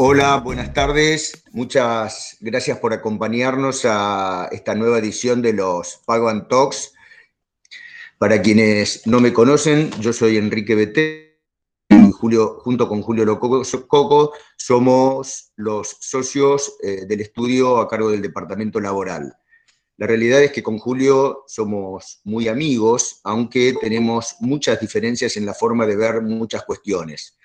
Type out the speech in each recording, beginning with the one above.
Hola, buenas tardes. Muchas gracias por acompañarnos a esta nueva edición de los Pago and Talks. Para quienes no me conocen, yo soy Enrique Beté y Julio, junto con Julio Lococo somos los socios eh, del estudio a cargo del Departamento Laboral. La realidad es que con Julio somos muy amigos, aunque tenemos muchas diferencias en la forma de ver muchas cuestiones.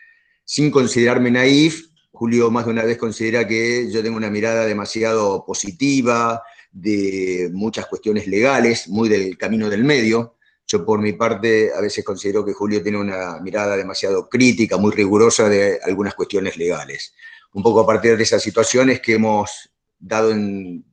Sin considerarme naif, Julio más de una vez considera que yo tengo una mirada demasiado positiva de muchas cuestiones legales, muy del camino del medio. Yo por mi parte a veces considero que Julio tiene una mirada demasiado crítica, muy rigurosa de algunas cuestiones legales. Un poco a partir de esas situaciones que hemos dado en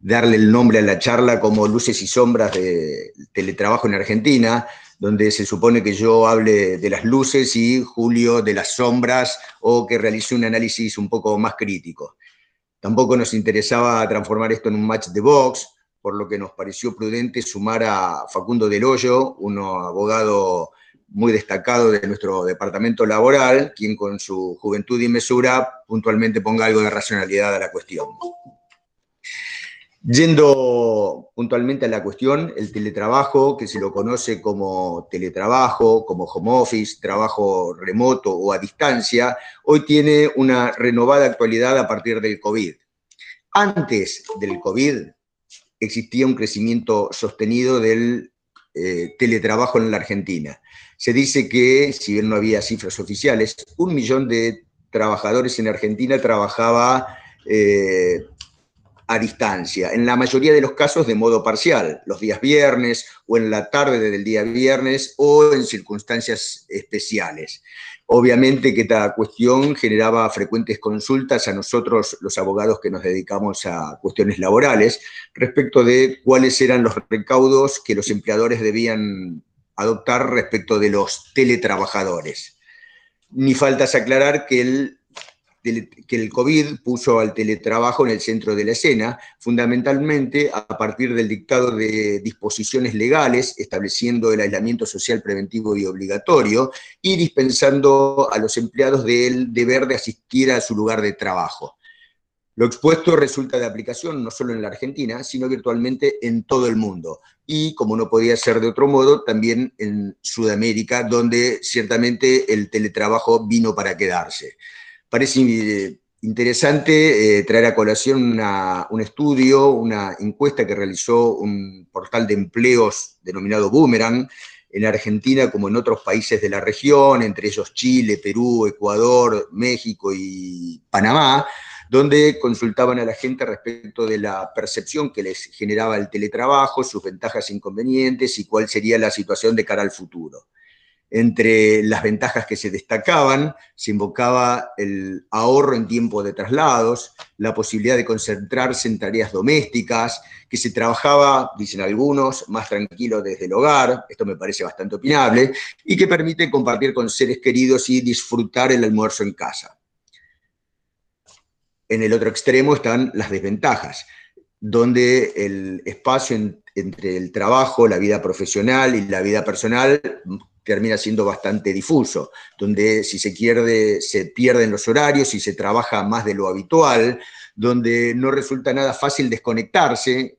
darle el nombre a la charla como Luces y Sombras de Teletrabajo en Argentina, donde se supone que yo hable de las luces y Julio de las sombras o que realice un análisis un poco más crítico. Tampoco nos interesaba transformar esto en un match de box, por lo que nos pareció prudente sumar a Facundo Del Hoyo, un abogado muy destacado de nuestro departamento laboral, quien con su juventud y mesura puntualmente ponga algo de racionalidad a la cuestión. Yendo puntualmente a la cuestión, el teletrabajo, que se lo conoce como teletrabajo, como home office, trabajo remoto o a distancia, hoy tiene una renovada actualidad a partir del COVID. Antes del COVID existía un crecimiento sostenido del eh, teletrabajo en la Argentina. Se dice que, si bien no había cifras oficiales, un millón de trabajadores en Argentina trabajaba eh, a distancia, en la mayoría de los casos de modo parcial, los días viernes o en la tarde del día viernes o en circunstancias especiales. Obviamente que esta cuestión generaba frecuentes consultas a nosotros, los abogados que nos dedicamos a cuestiones laborales, respecto de cuáles eran los recaudos que los empleadores debían adoptar respecto de los teletrabajadores. Ni faltas aclarar que el que el COVID puso al teletrabajo en el centro de la escena, fundamentalmente a partir del dictado de disposiciones legales estableciendo el aislamiento social preventivo y obligatorio y dispensando a los empleados del deber de asistir a su lugar de trabajo. Lo expuesto resulta de aplicación no solo en la Argentina, sino virtualmente en todo el mundo. Y, como no podía ser de otro modo, también en Sudamérica, donde ciertamente el teletrabajo vino para quedarse parece interesante eh, traer a colación un estudio, una encuesta que realizó un portal de empleos denominado Boomerang, en Argentina como en otros países de la región, entre ellos Chile, Perú, Ecuador, México y Panamá, donde consultaban a la gente respecto de la percepción que les generaba el teletrabajo, sus ventajas e inconvenientes y cuál sería la situación de cara al futuro. Entre las ventajas que se destacaban, se invocaba el ahorro en tiempo de traslados, la posibilidad de concentrarse en tareas domésticas, que se trabajaba, dicen algunos, más tranquilo desde el hogar, esto me parece bastante opinable, y que permite compartir con seres queridos y disfrutar el almuerzo en casa. En el otro extremo están las desventajas, donde el espacio entre el trabajo, la vida profesional y la vida personal termina siendo bastante difuso, donde si se pierde, se pierden los horarios, y se trabaja más de lo habitual, donde no resulta nada fácil desconectarse,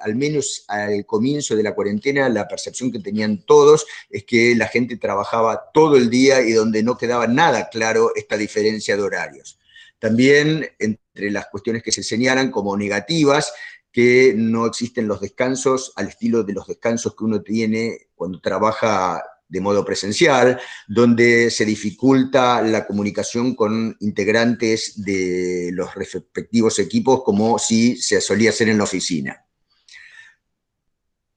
al menos al comienzo de la cuarentena la percepción que tenían todos es que la gente trabajaba todo el día y donde no quedaba nada claro esta diferencia de horarios. También entre las cuestiones que se señalan como negativas, que no existen los descansos al estilo de los descansos que uno tiene cuando trabaja de modo presencial, donde se dificulta la comunicación con integrantes de los respectivos equipos como si se solía hacer en la oficina.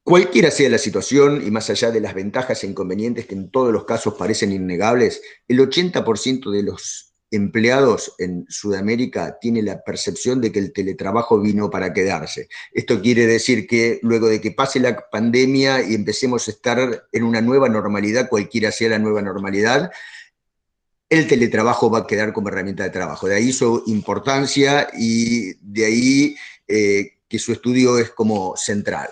Cualquiera sea la situación, y más allá de las ventajas e inconvenientes que en todos los casos parecen innegables, el 80% de los empleados en Sudamérica tiene la percepción de que el teletrabajo vino para quedarse. Esto quiere decir que luego de que pase la pandemia y empecemos a estar en una nueva normalidad, cualquiera sea la nueva normalidad, el teletrabajo va a quedar como herramienta de trabajo. De ahí su importancia y de ahí eh, que su estudio es como central.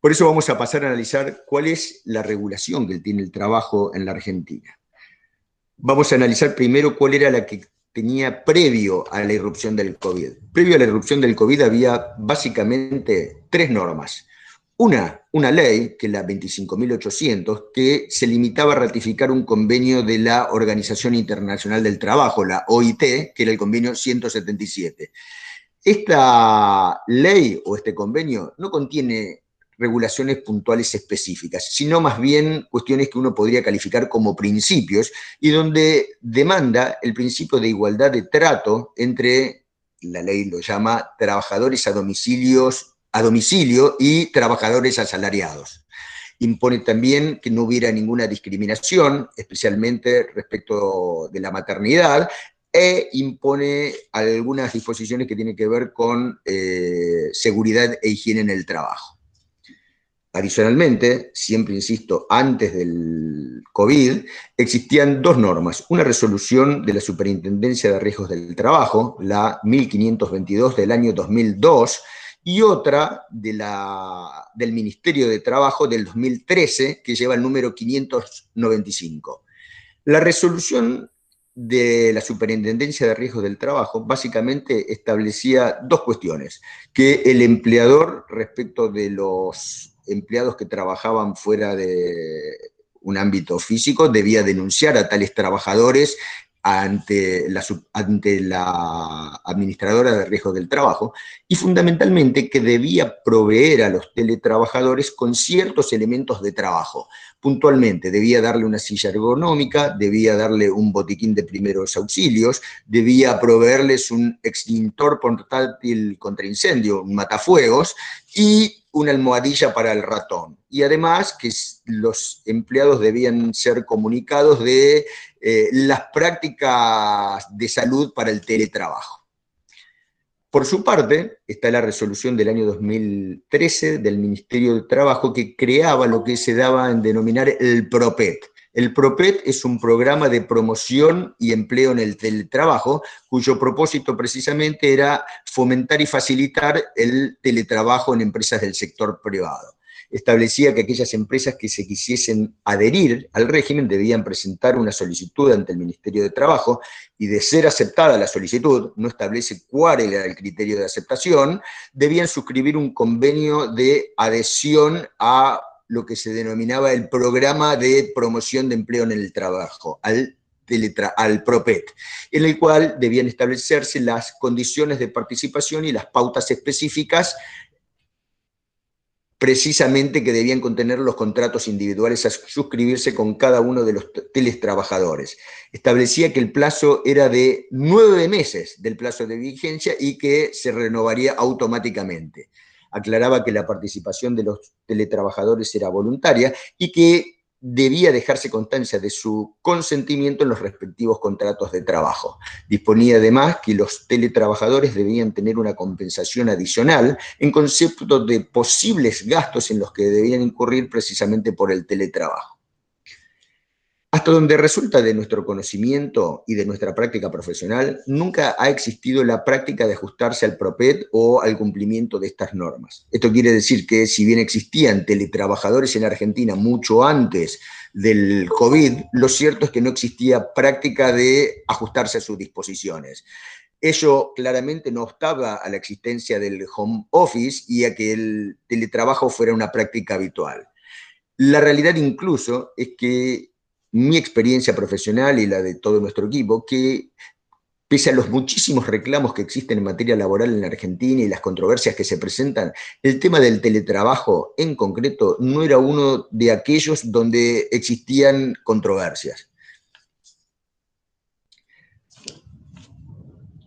Por eso vamos a pasar a analizar cuál es la regulación que tiene el trabajo en la Argentina. Vamos a analizar primero cuál era la que tenía previo a la irrupción del COVID. Previo a la irrupción del COVID había básicamente tres normas. Una, una ley, que es la 25.800, que se limitaba a ratificar un convenio de la Organización Internacional del Trabajo, la OIT, que era el convenio 177. Esta ley o este convenio no contiene regulaciones puntuales específicas, sino más bien cuestiones que uno podría calificar como principios y donde demanda el principio de igualdad de trato entre, la ley lo llama, trabajadores a domicilios a domicilio y trabajadores asalariados. Impone también que no hubiera ninguna discriminación, especialmente respecto de la maternidad, e impone algunas disposiciones que tienen que ver con eh, seguridad e higiene en el trabajo. Adicionalmente, siempre insisto, antes del COVID, existían dos normas. Una resolución de la Superintendencia de Riesgos del Trabajo, la 1522 del año 2002, y otra de la, del Ministerio de Trabajo del 2013, que lleva el número 595. La resolución de la Superintendencia de Riesgos del Trabajo básicamente establecía dos cuestiones, que el empleador respecto de los empleados que trabajaban fuera de un ámbito físico debía denunciar a tales trabajadores ante la, ante la administradora de riesgos del trabajo y fundamentalmente que debía proveer a los teletrabajadores con ciertos elementos de trabajo. Puntualmente, debía darle una silla ergonómica, debía darle un botiquín de primeros auxilios, debía proveerles un extintor portátil contra incendio, un matafuegos, y una almohadilla para el ratón. Y además que los empleados debían ser comunicados de eh, las prácticas de salud para el teletrabajo. Por su parte, está la resolución del año 2013 del Ministerio de Trabajo que creaba lo que se daba en denominar el PROPET. El PROPET es un programa de promoción y empleo en el teletrabajo, cuyo propósito precisamente era fomentar y facilitar el teletrabajo en empresas del sector privado. Establecía que aquellas empresas que se quisiesen adherir al régimen debían presentar una solicitud ante el Ministerio de Trabajo y de ser aceptada la solicitud, no establece cuál era el criterio de aceptación, debían suscribir un convenio de adhesión a lo que se denominaba el programa de promoción de empleo en el trabajo, al al PROPET, en el cual debían establecerse las condiciones de participación y las pautas específicas precisamente que debían contener los contratos individuales a suscribirse con cada uno de los teletrabajadores. Establecía que el plazo era de nueve meses del plazo de vigencia y que se renovaría automáticamente. Aclaraba que la participación de los teletrabajadores era voluntaria y que debía dejarse constancia de su consentimiento en los respectivos contratos de trabajo. Disponía además que los teletrabajadores debían tener una compensación adicional en concepto de posibles gastos en los que debían incurrir precisamente por el teletrabajo. Hasta donde resulta de nuestro conocimiento y de nuestra práctica profesional, nunca ha existido la práctica de ajustarse al PROPET o al cumplimiento de estas normas. Esto quiere decir que si bien existían teletrabajadores en Argentina mucho antes del COVID, lo cierto es que no existía práctica de ajustarse a sus disposiciones. Ello claramente no obstaba a la existencia del home office y a que el teletrabajo fuera una práctica habitual. La realidad incluso es que mi experiencia profesional y la de todo nuestro equipo, que pese a los muchísimos reclamos que existen en materia laboral en la Argentina y las controversias que se presentan, el tema del teletrabajo en concreto no era uno de aquellos donde existían controversias.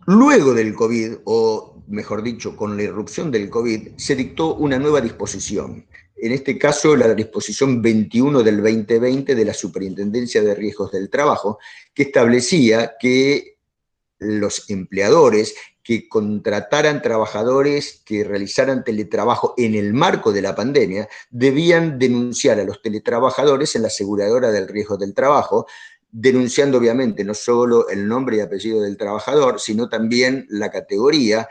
Luego del COVID, o mejor dicho, con la irrupción del COVID, se dictó una nueva disposición en este caso la disposición 21 del 2020 de la Superintendencia de Riesgos del Trabajo, que establecía que los empleadores que contrataran trabajadores que realizaran teletrabajo en el marco de la pandemia debían denunciar a los teletrabajadores en la aseguradora del riesgo del trabajo, denunciando obviamente no solo el nombre y apellido del trabajador, sino también la categoría,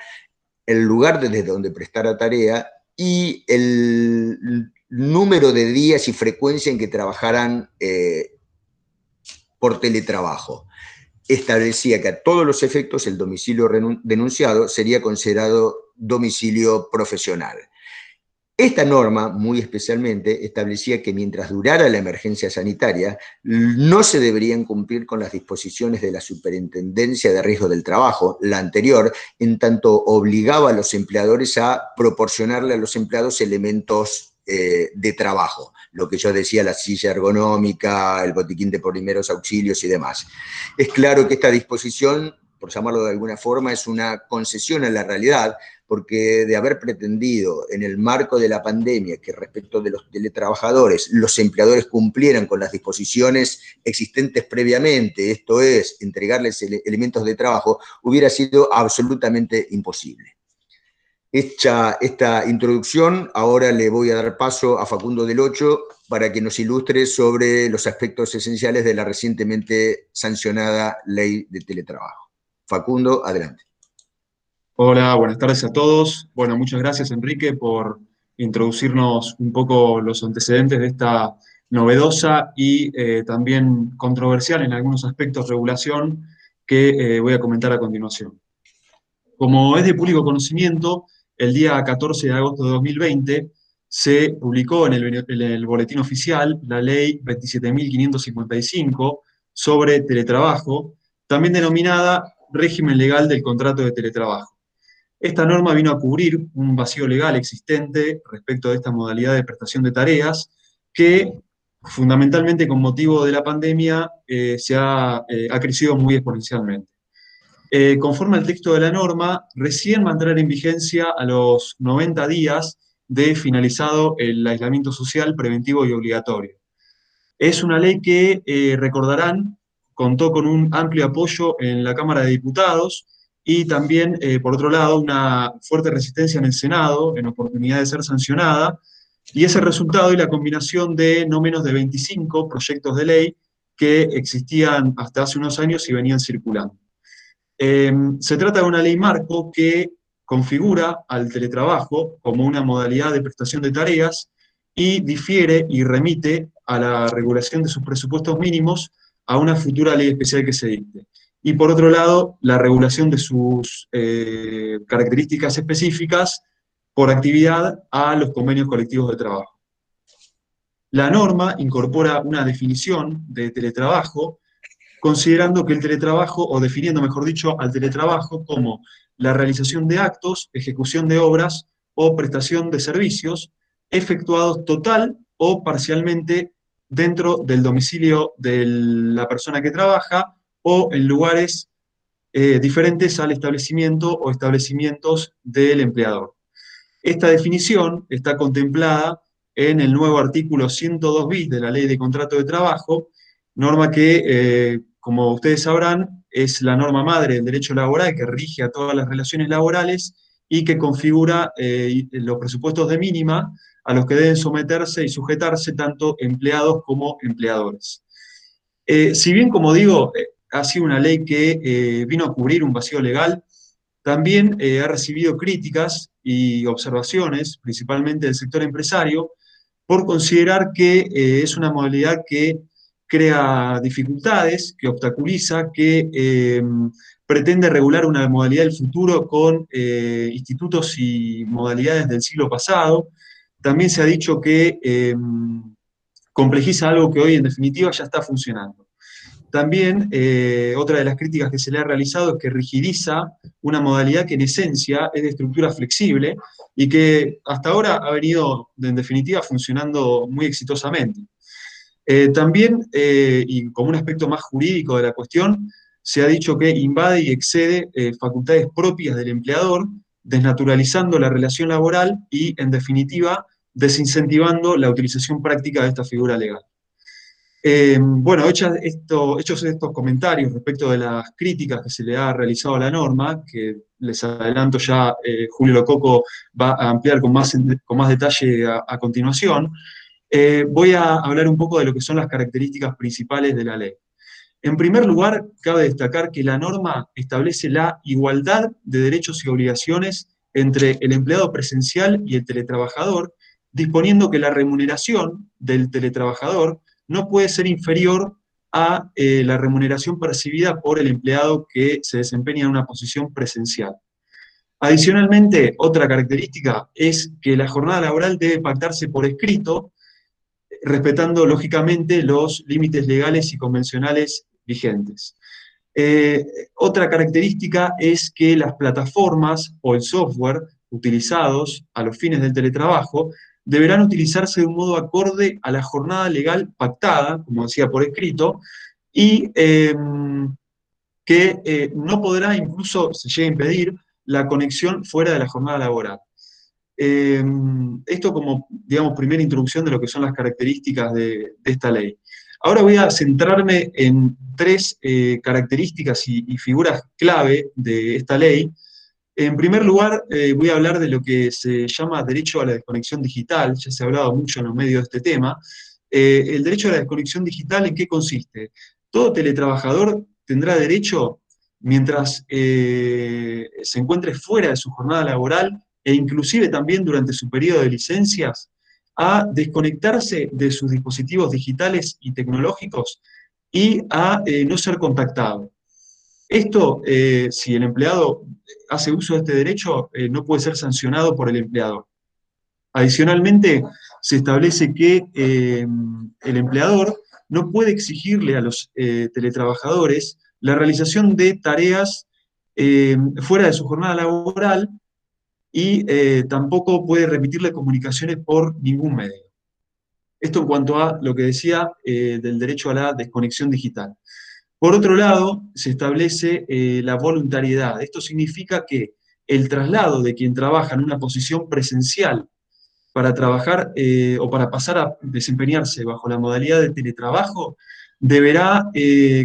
el lugar desde donde prestara tarea y el número de días y frecuencia en que trabajaran eh, por teletrabajo. establecía que a todos los efectos el domicilio denunciado sería considerado domicilio profesional. Esta norma, muy especialmente, establecía que mientras durara la emergencia sanitaria, no se deberían cumplir con las disposiciones de la Superintendencia de Riesgo del Trabajo, la anterior, en tanto obligaba a los empleadores a proporcionarle a los empleados elementos eh, de trabajo, lo que yo decía, la silla ergonómica, el botiquín de primeros auxilios y demás. Es claro que esta disposición, por llamarlo de alguna forma, es una concesión a la realidad, porque de haber pretendido en el marco de la pandemia que respecto de los teletrabajadores los empleadores cumplieran con las disposiciones existentes previamente, esto es, entregarles elementos de trabajo, hubiera sido absolutamente imposible. Hecha esta introducción, ahora le voy a dar paso a Facundo del Ocho para que nos ilustre sobre los aspectos esenciales de la recientemente sancionada ley de teletrabajo. Facundo, adelante. Hola, buenas tardes a todos. Bueno, muchas gracias Enrique por introducirnos un poco los antecedentes de esta novedosa y eh, también controversial en algunos aspectos regulación que eh, voy a comentar a continuación. Como es de público conocimiento, el día 14 de agosto de 2020 se publicó en el, en el boletín oficial la ley 27.555 sobre teletrabajo, también denominada régimen legal del contrato de teletrabajo. Esta norma vino a cubrir un vacío legal existente respecto de esta modalidad de prestación de tareas que fundamentalmente con motivo de la pandemia eh, se ha, eh, ha, crecido muy exponencialmente. Eh, conforme al texto de la norma, recién va a entrar en vigencia a los 90 días de finalizado el aislamiento social preventivo y obligatorio. Es una ley que, recordarán, contó con un amplio apoyo en la Cámara de Diputados, y también, eh, por otro lado, una fuerte resistencia en el Senado en oportunidad de ser sancionada, y ese resultado y la combinación de no menos de 25 proyectos de ley que existían hasta hace unos años y venían circulando. Em, se trata de una ley marco que configura al teletrabajo como una modalidad de prestación de tareas y difiere y remite a la regulación de sus presupuestos mínimos a una futura ley especial que se dicte y por otro lado, la regulación de sus eh, características específicas por actividad a los convenios colectivos de trabajo. La norma incorpora una definición de teletrabajo, considerando que el teletrabajo, o definiendo, mejor dicho, al teletrabajo como la realización de actos, ejecución de obras o prestación de servicios efectuados total o parcialmente dentro del domicilio de la persona que trabaja o en lugares eh, diferentes al establecimiento o establecimientos del empleador. Esta definición está contemplada en el nuevo artículo 102 bis de la Ley de Contrato de Trabajo, norma que, eh, como ustedes sabrán, es la norma madre del derecho laboral que rige a todas las relaciones laborales y que configura eh, los presupuestos de mínima a los que deben someterse y sujetarse tanto empleados como empleadores. si bien, como digo, ha sido una ley que eh, vino a cubrir un vacío legal, también eh, ha recibido críticas y observaciones, principalmente del sector empresario, por considerar que eh, es una modalidad que crea dificultades, que obstaculiza, que em, pretende regular una modalidad del futuro con institutos y modalidades del siglo pasado. También se ha dicho que em, complejiza algo que hoy en definitiva ya está funcionando. También eh, otra de las críticas que se le ha realizado es que rigidiza una modalidad que en esencia es de estructura flexible y que hasta ahora ha venido en definitiva funcionando muy exitosamente. Eh, también, eh, y como un aspecto más jurídico de la cuestión, se ha dicho que invade y excede facultades propias del empleador, desnaturalizando la relación laboral y, en definitiva, desincentivando la utilización práctica de esta figura legal. Eh, bueno, hechos estos comentarios respecto de las críticas que se le ha realizado a la norma, que les adelanto ya, eh, Julio Lococo va a ampliar con más, con más detalle a, continuación, eh, voy a hablar un poco de lo que son las características principales de la ley. En primer lugar, cabe destacar que la norma establece la igualdad de derechos y obligaciones entre el empleado presencial y el teletrabajador, disponiendo que la remuneración del teletrabajador no puede ser inferior a eh, la remuneración percibida por el empleado que se desempeña en una posición presencial. Adicionalmente, otra característica es que la jornada laboral debe pactarse por escrito, respetando lógicamente los límites legales y convencionales vigentes. Eh, otra característica es que las plataformas o el software utilizados a los fines del teletrabajo deberán utilizarse de un modo acorde a la jornada legal pactada, como decía por escrito, y em, que eh, no podrá incluso, se llegue a impedir, la conexión fuera de la jornada laboral. Em, esto como, digamos, primera introducción de lo que son las características de esta ley. Ahora voy a centrarme en tres eh, características y, figuras clave de esta ley. En primer lugar, eh, voy a hablar de lo que se llama derecho a la desconexión digital, ya se ha hablado mucho en los medios de este tema. Eh, el derecho a la desconexión digital, ¿en qué consiste? Todo teletrabajador tendrá derecho, mientras se encuentre fuera de su jornada laboral e inclusive también durante su periodo de licencias, a desconectarse de sus dispositivos digitales y tecnológicos y a eh, no ser contactado. Esto, eh, si el empleado hace uso de este derecho, eh, no puede ser sancionado por el empleador. Adicionalmente, se establece que el empleador no puede exigirle a los teletrabajadores la realización de tareas fuera de su jornada laboral y eh, tampoco puede remitirle comunicaciones por ningún medio. Esto en cuanto a lo que decía eh, del derecho a la desconexión digital. Por otro lado, se establece eh, la voluntariedad. Esto significa que el traslado de quien trabaja en una posición presencial para trabajar o para pasar a desempeñarse bajo la modalidad de teletrabajo deberá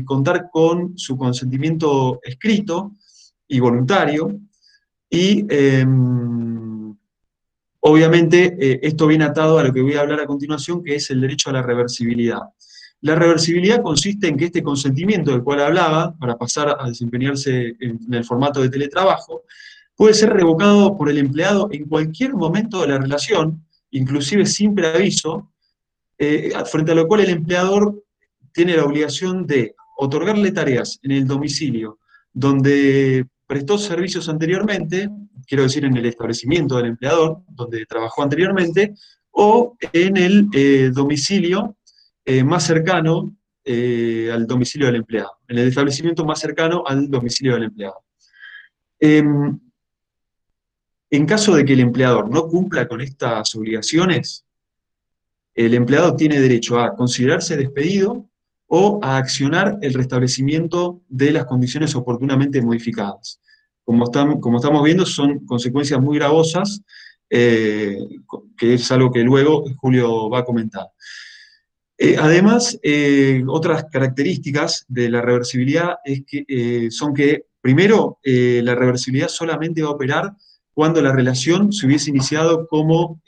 contar con su consentimiento escrito y voluntario, y em, obviamente eh, esto viene atado a lo que voy a hablar a continuación, que es el derecho a la reversibilidad. La reversibilidad consiste en que este consentimiento del cual hablaba, para pasar a desempeñarse en, el formato de teletrabajo, puede ser revocado por el empleado en cualquier momento de la relación, inclusive sin preaviso, eh, frente a lo cual el empleador tiene la obligación de otorgarle tareas en el domicilio donde prestó servicios anteriormente, quiero decir en el establecimiento del empleador, donde trabajó anteriormente, o en el eh, domicilio eh, más cercano eh, al domicilio del empleado, en el establecimiento más cercano al domicilio del empleado. Em, en caso de que el empleador no cumpla con estas obligaciones, el empleado tiene derecho a considerarse despedido o a accionar el restablecimiento de las condiciones oportunamente modificadas. Como, como estamos viendo, son consecuencias muy gravosas, eh, que es algo que luego Julio va a comentar. Eh, además, eh, otras características de la reversibilidad es que, son que, primero, la reversibilidad solamente va a operar cuando la relación se hubiese iniciado como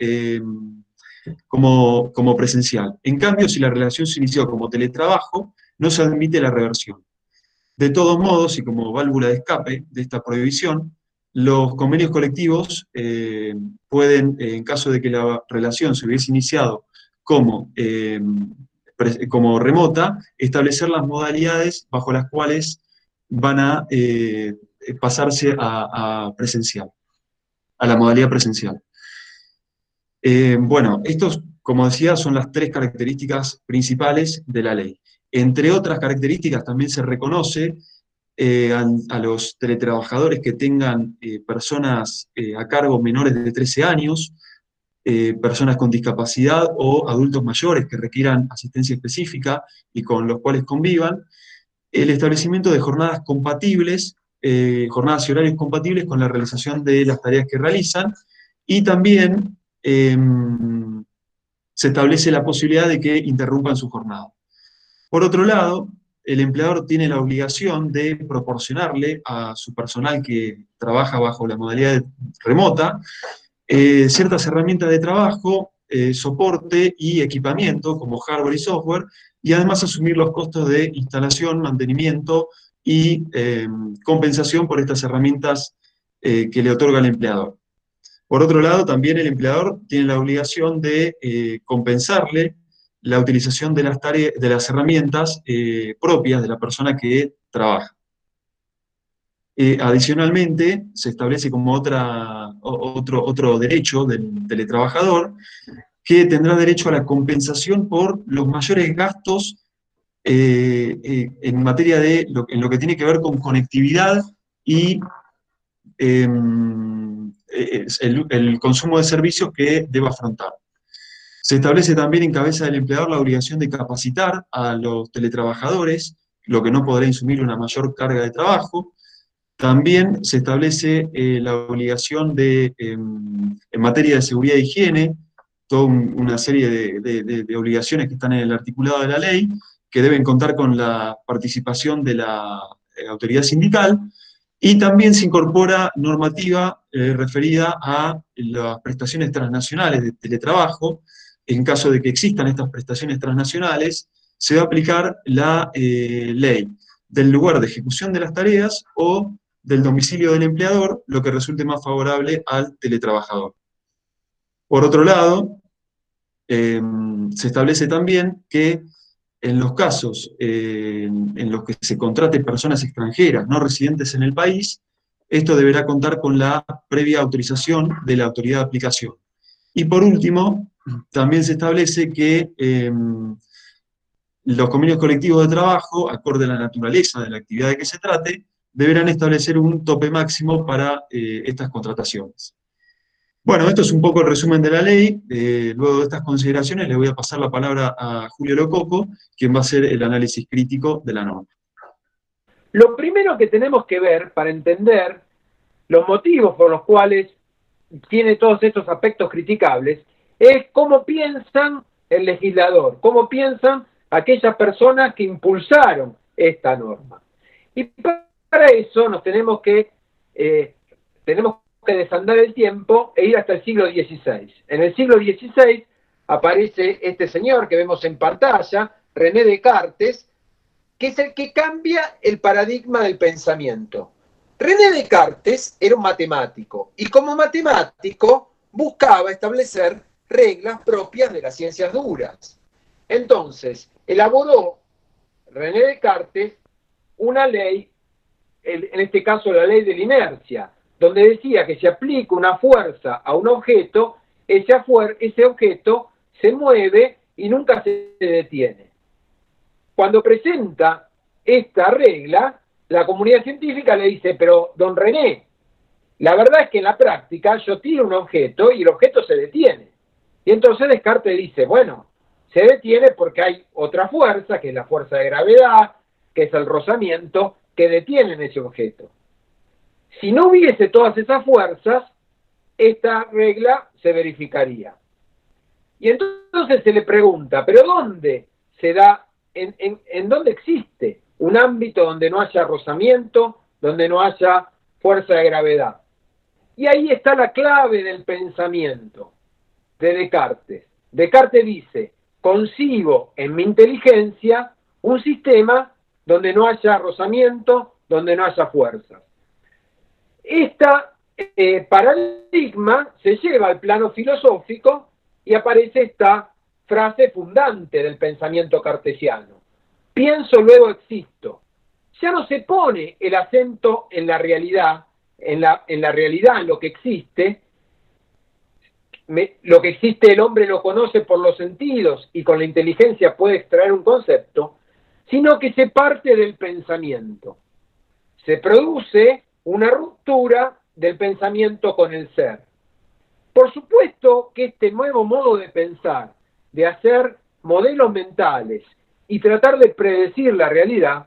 como, como presencial. En cambio, si la relación se inició como teletrabajo, no se admite la reversión. De todos modos, y como válvula de escape de esta prohibición, los convenios colectivos eh, pueden, en caso de que la relación se hubiese iniciado como, eh, como remota, establecer las modalidades bajo las cuales van a eh, pasarse a, presencial, a la modalidad presencial. Eh, bueno, estos, como decía, son las tres características principales de la ley. Entre otras características también se reconoce eh, a, los teletrabajadores que tengan eh, personas a cargo menores de 13 años, personas con discapacidad o adultos mayores que requieran asistencia específica y con los cuales convivan, el establecimiento de jornadas compatibles, jornadas y horarios compatibles con la realización de las tareas que realizan, y también Em, se establece la posibilidad de que interrumpan su jornada. Por otro lado, el empleador tiene la obligación de proporcionarle a su personal que trabaja bajo la modalidad remota eh, ciertas herramientas de trabajo, eh, soporte y equipamiento como hardware y software, y además asumir los costos de instalación, mantenimiento y em, compensación por estas herramientas eh, que le otorga el empleador. Por otro lado, también el empleador tiene la obligación de eh, compensarle la utilización de las, de las herramientas eh, propias de la persona que trabaja. Eh, adicionalmente, se establece como otra, otro, otro derecho del teletrabajador que tendrá derecho a la compensación por los mayores gastos en materia de lo, en lo que tiene que ver con conectividad y el, el, consumo de servicios que deba afrontar. Se establece también en cabeza del empleador la obligación de capacitar a los teletrabajadores, lo que no podrá insumir una mayor carga de trabajo. También se establece eh, la obligación de, em, en materia de seguridad e higiene, toda una serie de, obligaciones que están en el articulado de la ley, que deben contar con la participación de la eh, autoridad sindical, y también se incorpora normativa eh, referida a las prestaciones transnacionales de teletrabajo, en caso de que existan estas prestaciones transnacionales, se va a aplicar la eh, ley del lugar de ejecución de las tareas o del domicilio del empleador, lo que resulte más favorable al teletrabajador. Por otro lado, em, se establece también que en los casos eh, en los que se contrate personas extranjeras no residentes en el país, esto deberá contar con la previa autorización de la autoridad de aplicación. Y por último, también se establece que em, los convenios colectivos de trabajo, acorde a la naturaleza de la actividad de que se trate, deberán establecer un tope máximo para eh, estas contrataciones. Bueno, esto es un poco el resumen de la ley. Eh, luego de estas consideraciones le voy a pasar la palabra a Julio Lococo, quien va a hacer el análisis crítico de la norma. Lo primero que tenemos que ver para entender los motivos por los cuales tiene todos estos aspectos criticables es cómo piensan el legislador, cómo piensan aquellas personas que impulsaron esta norma. Y para eso nos tenemos que, eh, tenemos que desandar el tiempo e ir hasta el siglo XVI. En el siglo XVI aparece este señor que vemos en pantalla, René Descartes, que es el que cambia el paradigma del pensamiento. René Descartes era un matemático y como matemático buscaba establecer reglas propias de las ciencias duras. Entonces, elaboró René Descartes una ley, en este caso la ley de la inercia, donde decía que si aplica una fuerza a un objeto, ese, objeto se mueve y nunca se detiene. Cuando presenta esta regla, la comunidad científica le dice, pero don René, la verdad es que en la práctica yo tiro un objeto y el objeto se detiene. Y entonces Descartes dice, bueno, se detiene porque hay otra fuerza, que es la fuerza de gravedad, que es el rozamiento, que detiene ese objeto. Si no hubiese todas esas fuerzas, esta regla se verificaría. Y entonces se le pregunta, ¿pero dónde se da, en, dónde existe un ámbito donde no haya rozamiento, donde no haya fuerza de gravedad? Y ahí está la clave del pensamiento de Descartes. Descartes dice, concibo en mi inteligencia un sistema donde no haya rozamiento, donde no haya fuerzas. Este paradigma se lleva al plano filosófico y aparece esta frase fundante del pensamiento cartesiano. Pienso, luego existo. Ya no se pone el acento en la realidad, en la, en la realidad, en lo que existe, lo que existe el hombre lo conoce por los sentidos y con la inteligencia puede extraer un concepto, sino que se parte del pensamiento. Se produce una ruptura del pensamiento con el ser. Por supuesto que este nuevo modo de pensar, de hacer modelos mentales y tratar de predecir la realidad,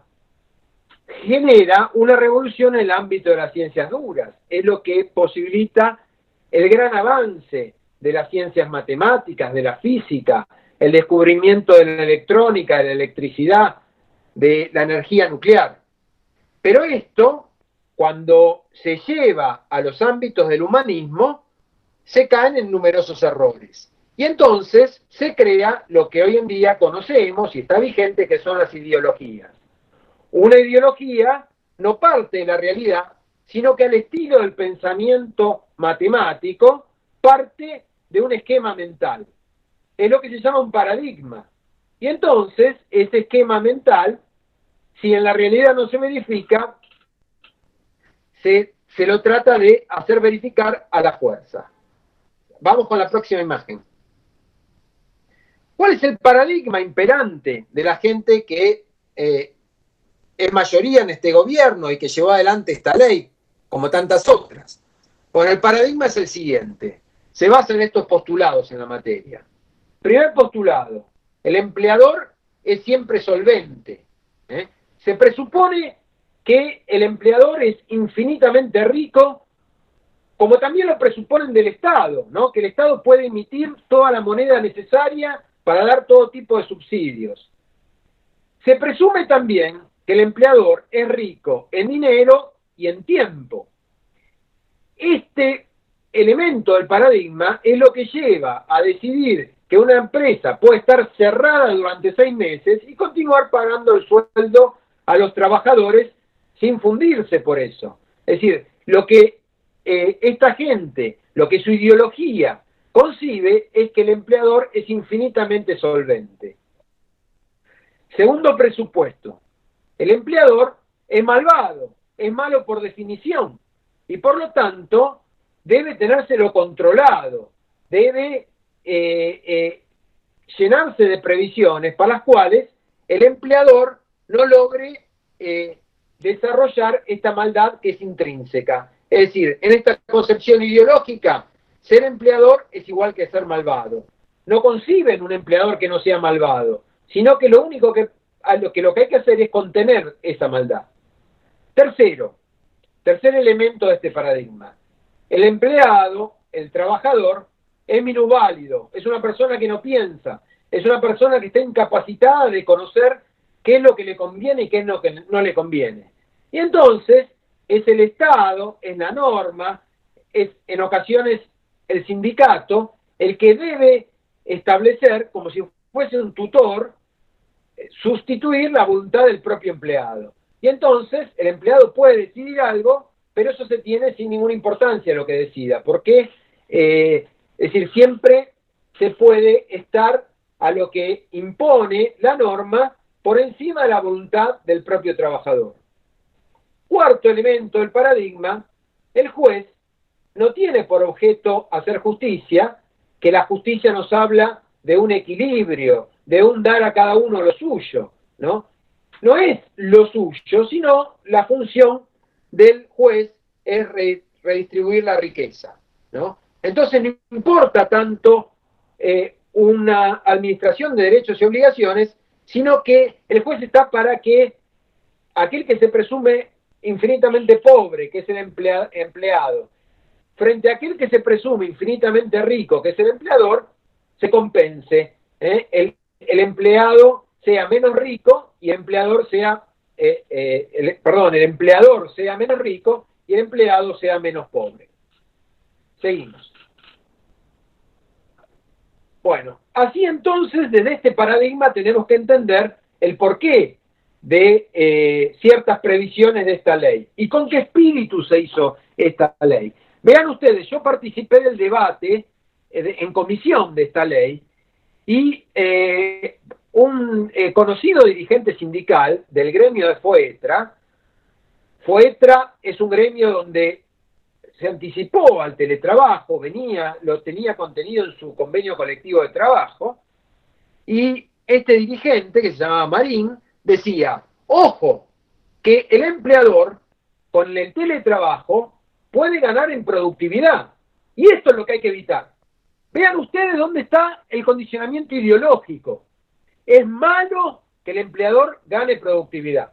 genera una revolución en el ámbito de las ciencias duras. Es lo que posibilita el gran avance de las ciencias matemáticas, de la física, el descubrimiento de la electrónica, de la electricidad, de la energía nuclear. Pero esto, cuando se lleva a los ámbitos del humanismo, se caen en numerosos errores. Y entonces se crea lo que hoy en día conocemos y está vigente, que son las ideologías. Una ideología no parte de la realidad, sino que al estilo del pensamiento matemático parte de un esquema mental. Es lo que se llama un paradigma. Y entonces, ese esquema mental, si en la realidad no se verifica, se, lo trata de hacer verificar a la fuerza. Vamos con la próxima imagen. ¿Cuál es el paradigma imperante de la gente que eh, es mayoría en este gobierno y que llevó adelante esta ley, como tantas otras? Bueno, el paradigma es el siguiente. Se basa en estos postulados en la materia. Primer postulado, el empleador es siempre solvente. ¿eh? Se presupone que el empleador es infinitamente rico, como también lo presuponen del Estado, ¿no? que el Estado puede emitir toda la moneda necesaria para dar todo tipo de subsidios. Se presume también que el empleador es rico en dinero y en tiempo. Este elemento del paradigma es lo que lleva a decidir que una empresa puede estar cerrada durante seis meses y continuar pagando el sueldo a los trabajadores sin fundirse por eso. Es decir, lo que eh, esta gente, lo que su ideología concibe es que el empleador es infinitamente solvente. Segundo presupuesto, el empleador es malvado, es malo por definición y por lo tanto debe tenérselo controlado, debe eh, eh, llenarse de previsiones para las cuales el empleador no logre eh, desarrollar esta maldad que es intrínseca. Es decir, en esta concepción ideológica, ser empleador es igual que ser malvado. No conciben un empleador que no sea malvado, sino que lo único que, lo que, hay que hacer es contener esa maldad. Tercero, tercer elemento de este paradigma. El empleado, el trabajador, es minusválido, es una persona que no piensa, es una persona que está incapacitada de conocer qué es lo que le conviene y qué es lo que no le conviene. Y entonces es el Estado, es la norma, es en ocasiones el sindicato el que debe establecer, como si fuese un tutor, eh, sustituir la voluntad del propio empleado. Y entonces el empleado puede decidir algo, pero eso se tiene sin ninguna importancia lo que decida, porque, eh, es decir, siempre se puede estar a lo que impone la norma por encima de la voluntad del propio trabajador. Cuarto elemento del paradigma, el juez no tiene por objeto hacer justicia, que la justicia nos habla de un equilibrio, de un dar a cada uno lo suyo, ¿no? No es lo suyo, sino la función del juez es redistribuir la riqueza, ¿no? Entonces no importa tanto eh, una administración de derechos y obligaciones, sino que el juez está para que aquel que se presume infinitamente pobre, que es el empleado, frente a aquel que se presume infinitamente rico, que es el empleador, se compense. ¿eh? El, empleado sea menos rico y el empleador sea, eh, eh, perdón, el empleador sea menos rico y el empleado sea menos pobre. Seguimos. Bueno, así entonces, desde este paradigma tenemos que entender el porqué de ciertas previsiones de esta ley y con qué espíritu se hizo esta ley. Vean ustedes, yo participé del debate eh, en comisión de esta ley y eh, un eh, conocido dirigente sindical del gremio de FOETRA, FOETRA es un gremio donde se anticipó al teletrabajo, venía, lo tenía contenido en su convenio colectivo de trabajo, y este dirigente, que se llamaba Marín, decía, ojo, que el empleador con el teletrabajo puede ganar en productividad. Y esto es lo que hay que evitar. Vean ustedes dónde está el condicionamiento ideológico. Es malo que el empleador gane productividad.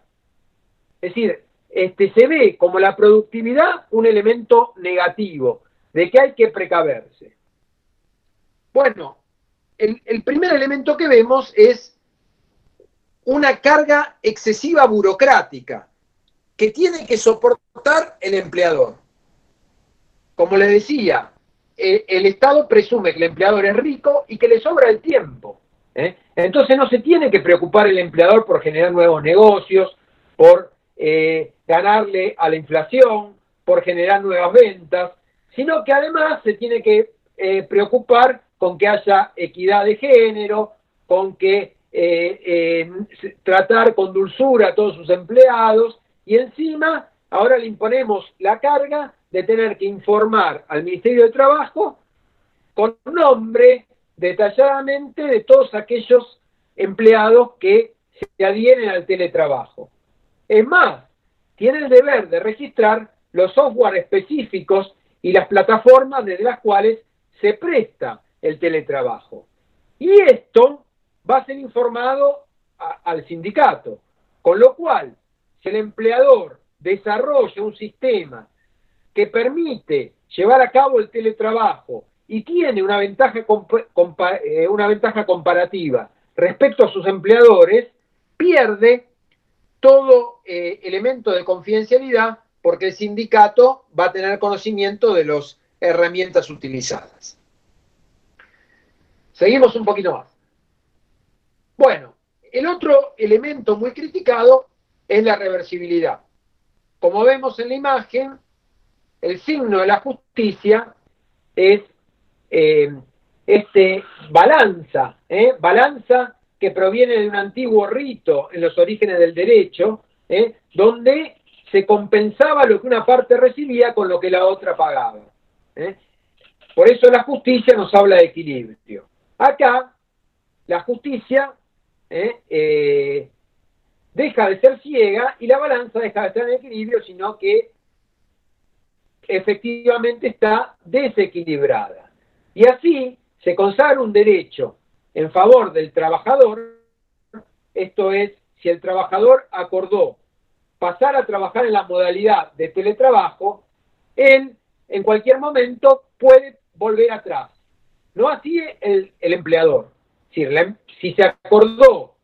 Es decir, este, se ve como la productividad un elemento negativo, de que hay que precaverse. Bueno, el, primer elemento que vemos es una carga excesiva burocrática que tiene que soportar el empleador como les decía, eh, el Estado presume que el empleador es rico y que le sobra el tiempo. ¿eh? Entonces no se tiene que preocupar el empleador por generar nuevos negocios, por eh, ganarle a la inflación, por generar nuevas ventas, sino que además se tiene que preocupar con que haya equidad de género, con que eh, tratar con dulzura a todos sus empleados y encima ahora le imponemos la carga de tener que informar al Ministerio de Trabajo con nombre detalladamente de todos aquellos empleados que se adhieren al teletrabajo. Es más, tiene el deber de registrar los software específicos y las plataformas desde las cuales se presta el teletrabajo. Y esto va a ser informado al sindicato, con lo cual, si el empleador desarrolla un sistema que permite llevar a cabo el teletrabajo y tiene una ventaja, eh, una ventaja comparativa respecto a sus empleadores, pierde todo eh, elemento de confidencialidad porque el sindicato va a tener conocimiento de las herramientas utilizadas. Seguimos un poquito más. Bueno, el otro elemento muy criticado es la reversibilidad. Como vemos en la imagen, el signo de la justicia es eh, este balanza, ¿eh? balanza que proviene de un antiguo rito en los orígenes del derecho, ¿eh? donde se compensaba lo que una parte recibía con lo que la otra pagaba. Por eso la justicia nos habla de equilibrio. Acá, la justicia deja de ser ciega y la balanza deja de estar en equilibrio, sino que efectivamente está desequilibrada. Y así se consagra un derecho en favor del trabajador, esto es, si el trabajador acordó pasar a trabajar en la modalidad de teletrabajo, él en cualquier momento puede volver atrás. No así el, empleador. Si, si se acordó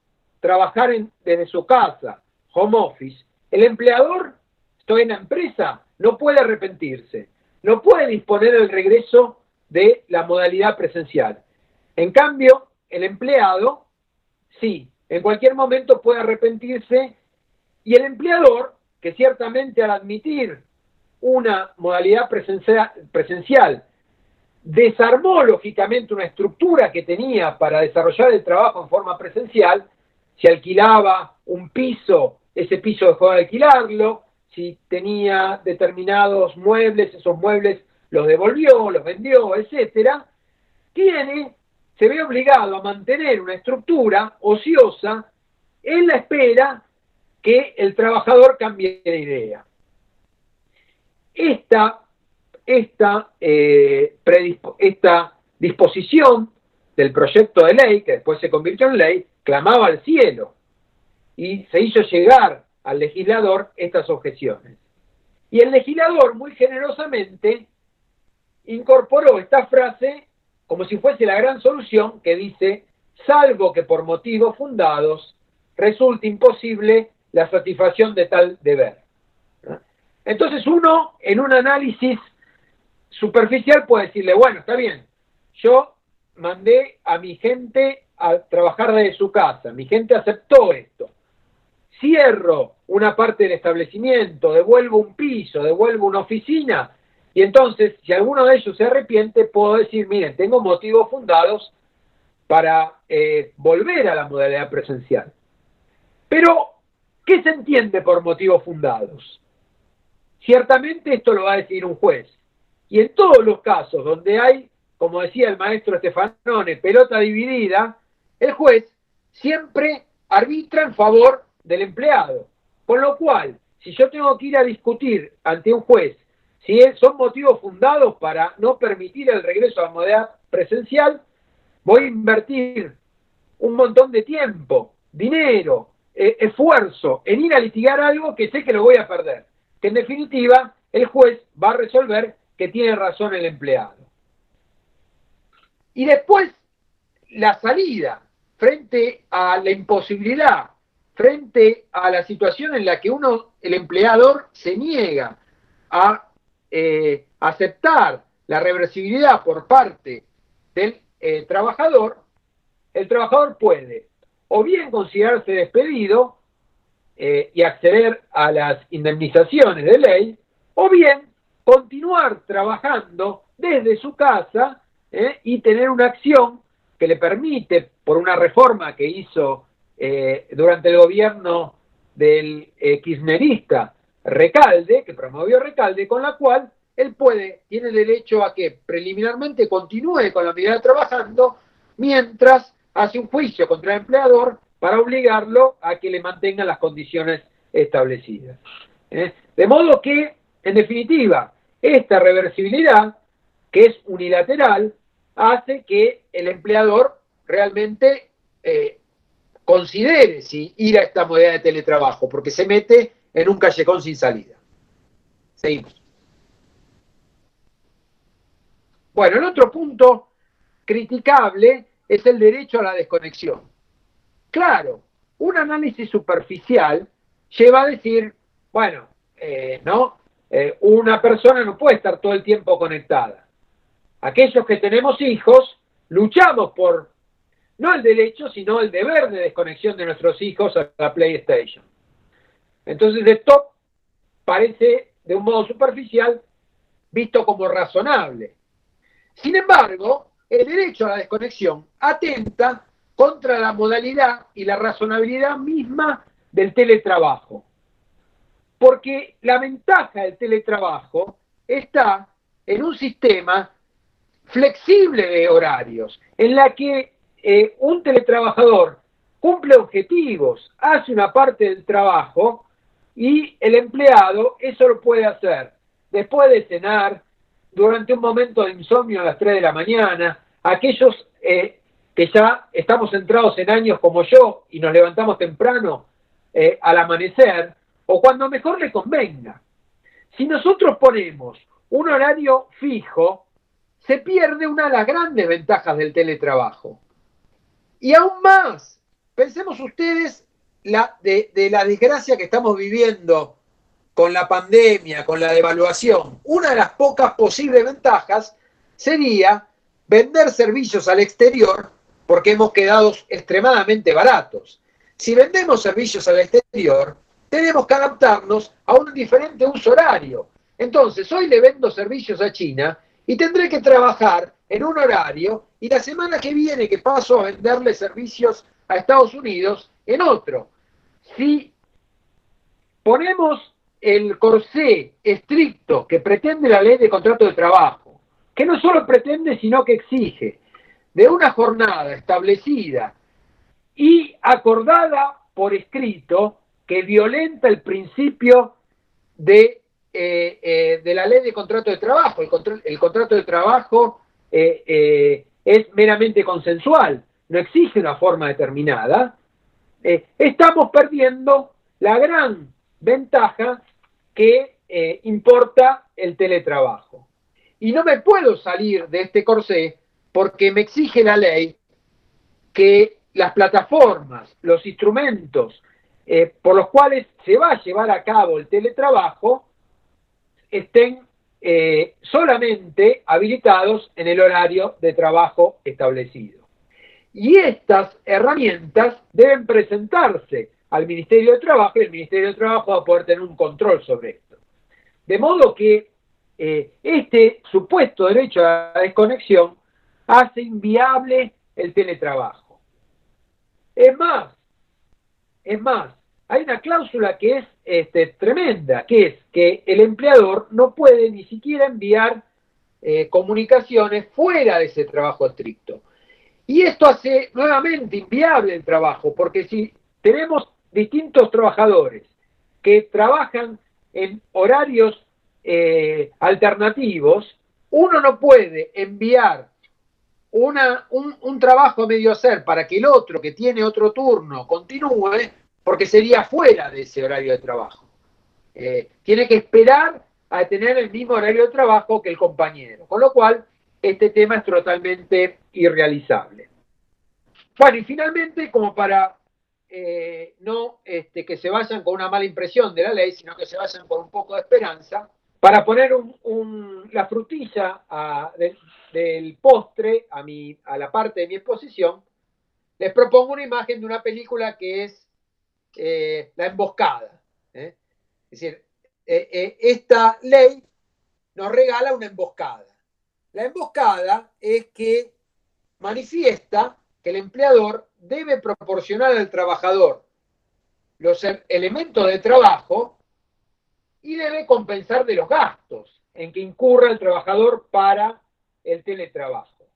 trabajar desde su casa, home office, el empleador, estoy en la empresa, no puede arrepentirse, no puede disponer del regreso de la modalidad presencial. En cambio, el empleado, sí, en cualquier momento puede arrepentirse y el empleador, que ciertamente al admitir una modalidad presencial, presencial desarmó lógicamente una estructura que tenía para desarrollar el trabajo en forma presencial, si alquilaba un piso, ese piso dejó de alquilarlo, si tenía determinados muebles, esos muebles los devolvió, los vendió, etcétera, tiene, se ve obligado a mantener una estructura ociosa en la espera que el trabajador cambie de idea. Esta, esta, eh, esta disposición del proyecto de ley, que después se convirtió en ley, clamaba al cielo y se hizo llegar al legislador estas objeciones. Y el legislador muy generosamente incorporó esta frase como si fuese la gran solución que dice, salvo que por motivos fundados resulte imposible la satisfacción de tal deber. Entonces uno en un análisis superficial puede decirle, bueno, está bien, yo mandé a mi gente a trabajar desde su casa. Mi gente aceptó esto. Cierro una parte del establecimiento, devuelvo un piso, devuelvo una oficina, y entonces, si alguno de ellos se arrepiente, puedo decir, miren, tengo motivos fundados para eh, volver a la modalidad presencial. Pero, ¿qué se entiende por motivos fundados? Ciertamente esto lo va a decir un juez. Y en todos los casos donde hay, como decía el maestro Stefanone, pelota dividida, el juez siempre arbitra en favor del empleado. Con lo cual, si yo tengo que ir a discutir ante un juez si son motivos fundados para no permitir el regreso a la modalidad presencial, voy a invertir un montón de tiempo, dinero, e, esfuerzo en ir a litigar algo que sé que lo voy a perder. Que en definitiva el juez va a resolver que tiene razón el empleado. Y después, la salida frente a la imposibilidad, frente a la situación en la que uno, el empleador, se niega a eh, aceptar la reversibilidad por parte del eh, trabajador, el trabajador puede o bien considerarse despedido eh, y acceder a las indemnizaciones de ley, o bien continuar trabajando desde su casa y tener una acción que le permite, por una reforma que hizo durante el gobierno del kirchnerista Recalde, que promovió Recalde, con la cual él puede, tiene derecho a que preliminarmente continúe con la medida trabajando mientras hace un juicio contra el empleador para obligarlo a que le mantenga las condiciones establecidas. ¿eh? De modo que, en definitiva, esta reversibilidad, que es unilateral, hace que el empleador realmente eh, considere si ir a esta modalidad de teletrabajo, porque se mete en un callejón sin salida. Seguimos. Bueno, el otro punto criticable es el derecho a la desconexión. Claro, un análisis superficial lleva a decir, bueno, eh, ¿no? Eh, una persona no puede estar todo el tiempo conectada. Aquellos que tenemos hijos, luchamos por no el derecho, sino el deber de desconexión de nuestros hijos a la PlayStation. Entonces esto parece, de un modo superficial, visto como razonable. Sin embargo, el derecho a la desconexión atenta contra la modalidad y la razonabilidad misma del teletrabajo. Porque la ventaja del teletrabajo está en un sistema flexible de horarios, en la que eh, un teletrabajador cumple objetivos, hace una parte del trabajo y el empleado eso lo puede hacer después de cenar, durante un momento de insomnio a las 3 de la mañana, aquellos eh, que ya estamos centrados en años como yo y nos levantamos temprano eh, al amanecer, o cuando mejor le convenga. Si nosotros ponemos un horario fijo, se pierde una de las grandes ventajas del teletrabajo. Y aún más, pensemos ustedes la, de, de la desgracia que estamos viviendo con la pandemia, con la devaluación, una de las pocas posibles ventajas sería vender servicios al exterior porque hemos quedado extremadamente baratos. Si vendemos servicios al exterior, tenemos que adaptarnos a un diferente uso horario. Entonces, hoy le vendo servicios a China y tendré que trabajar en un horario y la semana que viene que paso a venderle servicios a Estados Unidos en otro. Si ponemos el corsé estricto que pretende la ley de contrato de trabajo, que no solo pretende, sino que exige, de una jornada establecida y acordada por escrito, que violenta el principio de, eh, eh, de la ley de contrato de trabajo. El, contrato de trabajo eh, es meramente consensual, no exige una forma determinada. Estamos perdiendo la gran ventaja que eh, importa el teletrabajo. Y no me puedo salir de este corsé porque me exige la ley que las plataformas, los instrumentos eh, por los cuales se va a llevar a cabo el teletrabajo estén eh, solamente habilitados en el horario de trabajo establecido. Y estas herramientas deben presentarse al Ministerio de Trabajo y el Ministerio de Trabajo va a poder tener un control sobre esto. De modo que eh, este supuesto derecho a la desconexión hace inviable el teletrabajo. Es más, es más, hay una cláusula que es este, tremenda, que es que el empleador no puede ni siquiera enviar eh, comunicaciones fuera de ese trabajo estricto. Y esto hace nuevamente inviable el trabajo, porque si tenemos distintos trabajadores que trabajan en horarios eh, alternativos, uno no puede enviar una, un, trabajo a medio hacer para que el otro que tiene otro turno continúe, porque sería fuera de ese horario de trabajo. Eh, tiene que esperar a tener el mismo horario de trabajo que el compañero, con lo cual este tema es totalmente irrealizable. Bueno, y finalmente, como para eh, no este, que se vayan con una mala impresión de la ley, sino que se vayan con un poco de esperanza, para poner la frutilla del, postre a, la parte de mi exposición, les propongo una imagen de una película que es eh, La Emboscada. ¿eh? Es decir, esta ley nos regala una emboscada. La emboscada es que manifiesta que el empleador debe proporcionar al trabajador los e-, elementos de trabajo y debe compensar de los gastos en que incurra el trabajador para el teletrabajo.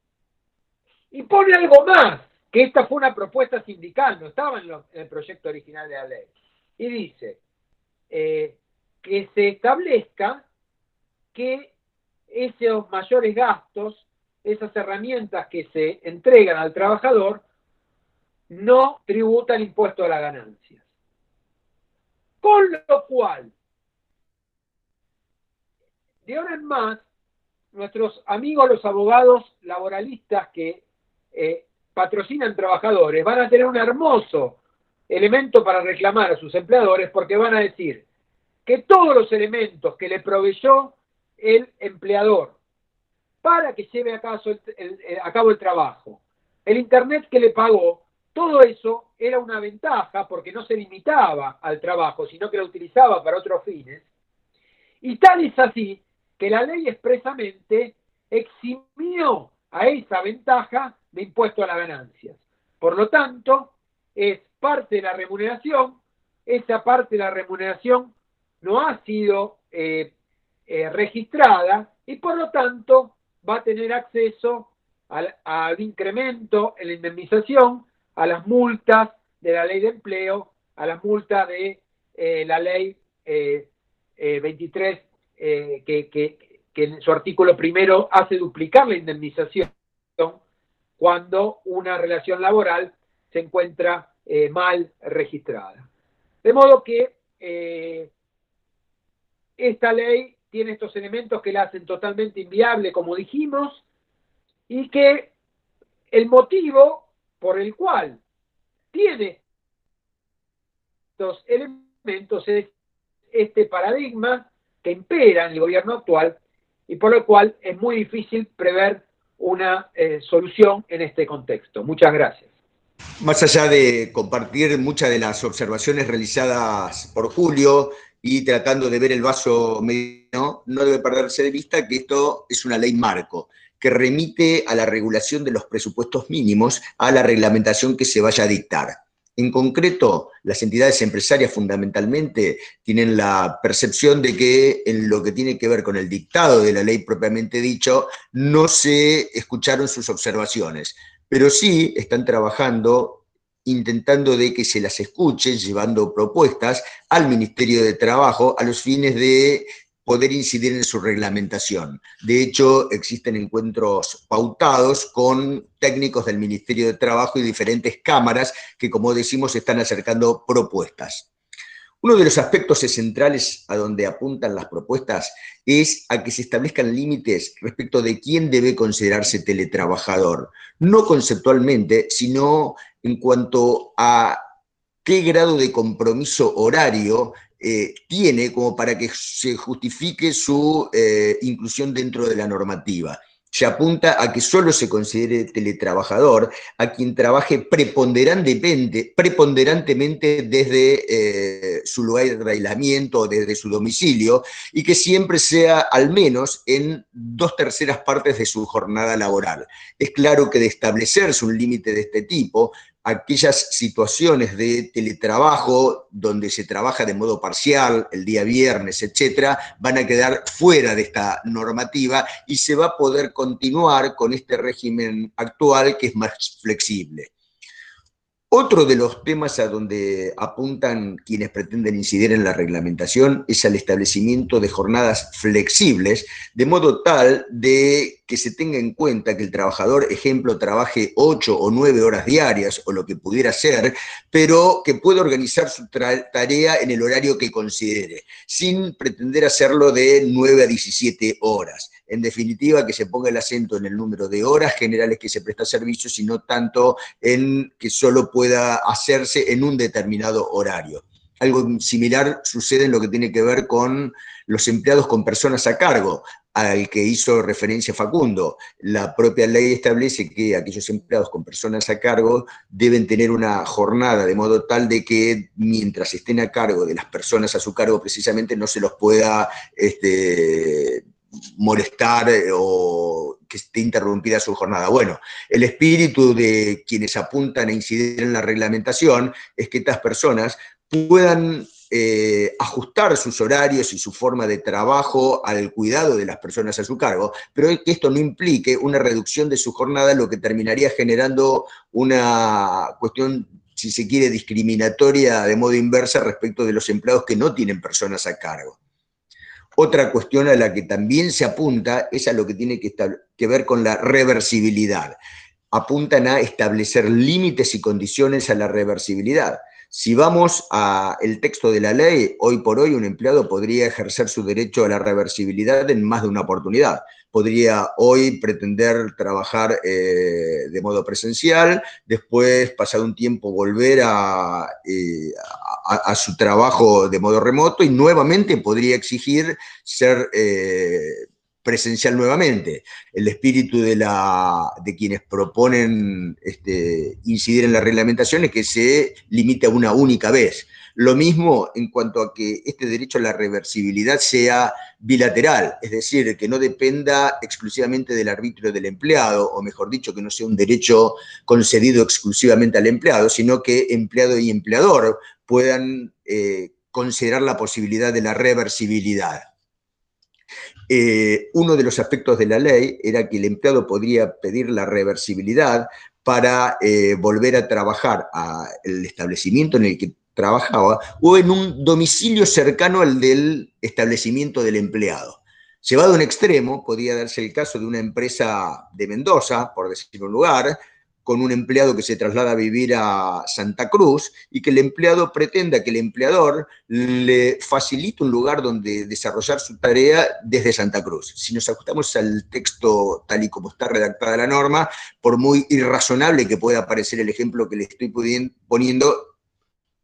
Y pone algo más, que esta fue una propuesta sindical, no estaba en, el proyecto original de la ley. Y dice eh, que se establezca que esos mayores gastos, esas herramientas que se entregan al trabajador, no tributan impuesto a la ganancias. Con lo cual, de ahora en más, nuestros amigos los abogados laboralistas que eh, patrocinan trabajadores van a tener un hermoso elemento para reclamar a sus empleadores porque van a decir que todos los elementos que le proveyó el empleador para que lleve a, a cabo el trabajo, el Internet que le pagó, todo eso era una ventaja porque no se limitaba al trabajo, sino que lo utilizaba para otros fines. Y tal es así que la ley expresamente eximió a esa ventaja de impuesto a las ganancias. Por lo tanto, es parte de la remuneración, esa parte de la remuneración no ha sido eh, eh, registrada y por lo tanto va a tener acceso al, incremento en la indemnización, a las multas de la ley de empleo, a las multas de eh, la ley 23, que, que, en su artículo primero hace duplicar la indemnización cuando una relación laboral se encuentra eh, mal registrada. De modo que eh, esta ley tiene estos elementos que la hacen totalmente inviable, como dijimos, y que el motivo por el cual tiene estos elementos es este paradigma que impera en el gobierno actual y por lo cual es muy difícil prever una eh, solución en este contexto. Muchas gracias. Más allá de compartir muchas de las observaciones realizadas por Julio y tratando de ver el vaso medio, no debe perderse de vista que esto es una ley marco que remite a la regulación de los presupuestos mínimos a la reglamentación que se vaya a dictar. En concreto, las entidades empresarias fundamentalmente tienen la percepción de que en lo que tiene que ver con el dictado de la ley propiamente dicho, no se escucharon sus observaciones, pero sí están trabajando intentando de que se las escuche, llevando propuestas al Ministerio de Trabajo a los fines de poder incidir en su reglamentación. De hecho, existen encuentros pautados con técnicos del Ministerio de Trabajo y diferentes cámaras que, como decimos, están acercando propuestas. Uno de los aspectos centrales a donde apuntan las propuestas es a que se establezcan límites respecto de quién debe considerarse teletrabajador, no conceptualmente, sino en cuanto a qué grado de compromiso horario eh, tiene como para que se justifique su eh, inclusión dentro de la normativa. Se apunta a que solo se considere teletrabajador a quien trabaje preponderantemente, desde eh, su lugar de aislamiento o desde su domicilio y que siempre sea al menos en dos terceras partes de su jornada laboral. Es claro que de establecerse un límite de este tipo, aquellas situaciones de teletrabajo donde se trabaja de modo parcial, el día viernes, etcétera, van a quedar fuera de esta normativa y se va a poder continuar con este régimen actual que es más flexible. Otro de los temas a donde apuntan quienes pretenden incidir en la reglamentación es al establecimiento de jornadas flexibles, de modo tal de que se tenga en cuenta que el trabajador, ejemplo, trabaje ocho o nueve horas diarias o lo que pudiera ser, pero que pueda organizar su tarea en el horario que considere, sin pretender hacerlo de 9 a 17 horas. En definitiva, que se ponga el acento en el número de horas generales que se presta servicio, sino tanto en que solo pueda hacerse en un determinado horario. Algo similar sucede en lo que tiene que ver con los empleados con personas a cargo, al que hizo referencia Facundo. La propia ley establece que aquellos empleados con personas a cargo deben tener una jornada de modo tal de que mientras estén a cargo de las personas a su cargo precisamente no se los pueda este, molestar eh, o que esté interrumpida su jornada. Bueno, el espíritu de quienes apuntan a incidir en la reglamentación es que estas personas puedan eh, ajustar sus horarios y su forma de trabajo al cuidado de las personas a su cargo, pero que esto no implique una reducción de su jornada, lo que terminaría generando una cuestión, si se quiere, discriminatoria de modo inversa respecto de los empleados que no tienen personas a cargo. Otra cuestión a la que también se apunta es a lo que tiene que, que ver con la reversibilidad. Apuntan a establecer límites y condiciones a la reversibilidad. Si vamos al texto de la ley, hoy por hoy un empleado podría ejercer su derecho a la reversibilidad en más de una oportunidad. Podría hoy pretender trabajar eh, de modo presencial, después, pasado un tiempo, volver eh, a, su trabajo de modo remoto y nuevamente podría exigir ser eh, presencial nuevamente. El espíritu de, quienes proponen este, incidir en la reglamentación es que se limite a una única vez. Lo mismo en cuanto a que este derecho a la reversibilidad sea bilateral, es decir, que no dependa exclusivamente del arbitrio del empleado, o mejor dicho, que no sea un derecho concedido exclusivamente al empleado, sino que empleado y empleador puedan eh, considerar la posibilidad de la reversibilidad. Eh, uno de los aspectos de la ley era que el empleado podría pedir la reversibilidad para eh, volver a trabajar al establecimiento en el que trabajaba o en un domicilio cercano al del establecimiento del empleado. Llevado a un extremo, podría darse el caso de una empresa de Mendoza, por decir un lugar, con un empleado que se traslada a vivir a Santa Cruz y que el empleado pretenda que el empleador le facilite un lugar donde desarrollar su tarea desde Santa Cruz. Si nos ajustamos al texto tal y como está redactada la norma, por muy irrazonable que pueda parecer el ejemplo que le estoy poniendo,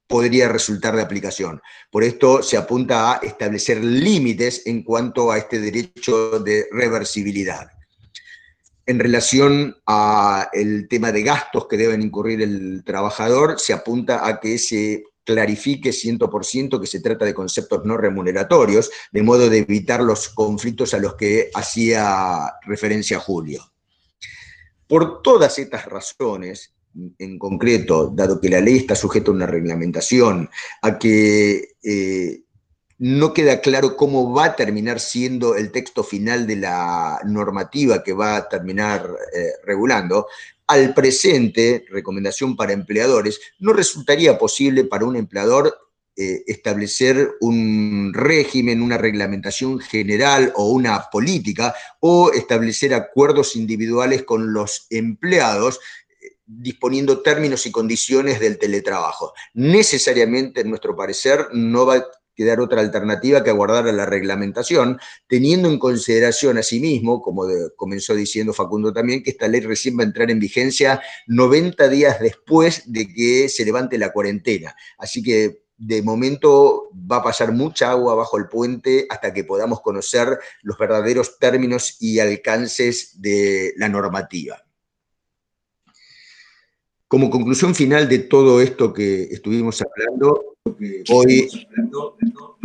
podría resultar de aplicación. Por esto se apunta a establecer límites en cuanto a este derecho de reversibilidad en relación al tema de gastos que deben incurrir el trabajador, se apunta a que se clarifique 100% que se trata de conceptos no remuneratorios, de modo de evitar los conflictos a los que hacía referencia Julio. Por todas estas razones, en concreto, dado que la ley está sujeta a una reglamentación, a que eh, no queda claro cómo va a terminar siendo el texto final de la normativa que va a terminar eh, regulando, al presente, recomendación para empleadores, no resultaría posible para un empleador eh, establecer un régimen, una reglamentación general o una política, o establecer acuerdos individuales con los empleados disponiendo términos y condiciones del teletrabajo. Necesariamente, en nuestro parecer, no va quedar otra alternativa que aguardar a la reglamentación, teniendo en consideración asimismo, como comenzó diciendo Facundo también, que esta ley recién va a entrar en vigencia 90 días después de que se levante la cuarentena. Así que de momento va a pasar mucha agua bajo el puente hasta que podamos conocer los verdaderos términos y alcances de la normativa. Como conclusión final de todo esto que estuvimos hablando, hoy,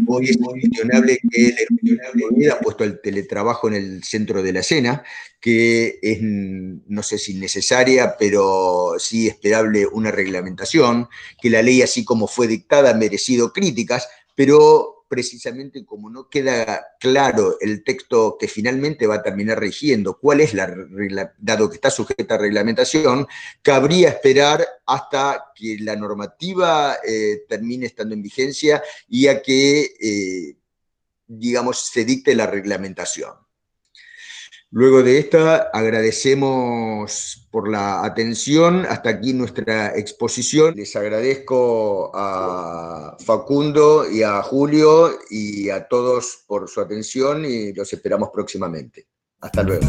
hoy es cuestionable que el ha puesto el teletrabajo en el centro de la escena, que es, no sé si necesaria, pero sí esperable una reglamentación, que la ley así como fue dictada ha merecido críticas, pero precisamente como no queda claro el texto que finalmente va a terminar rigiendo, cuál es la regla, dado que está sujeta a reglamentación, cabría esperar hasta que la normativa eh, termine estando en vigencia y a que, eh, digamos, se dicte la reglamentación. Luego de esta, agradecemos por la atención. Hasta aquí nuestra exposición. Les agradezco a Facundo y a Julio y a todos por su atención y los esperamos próximamente. Hasta luego.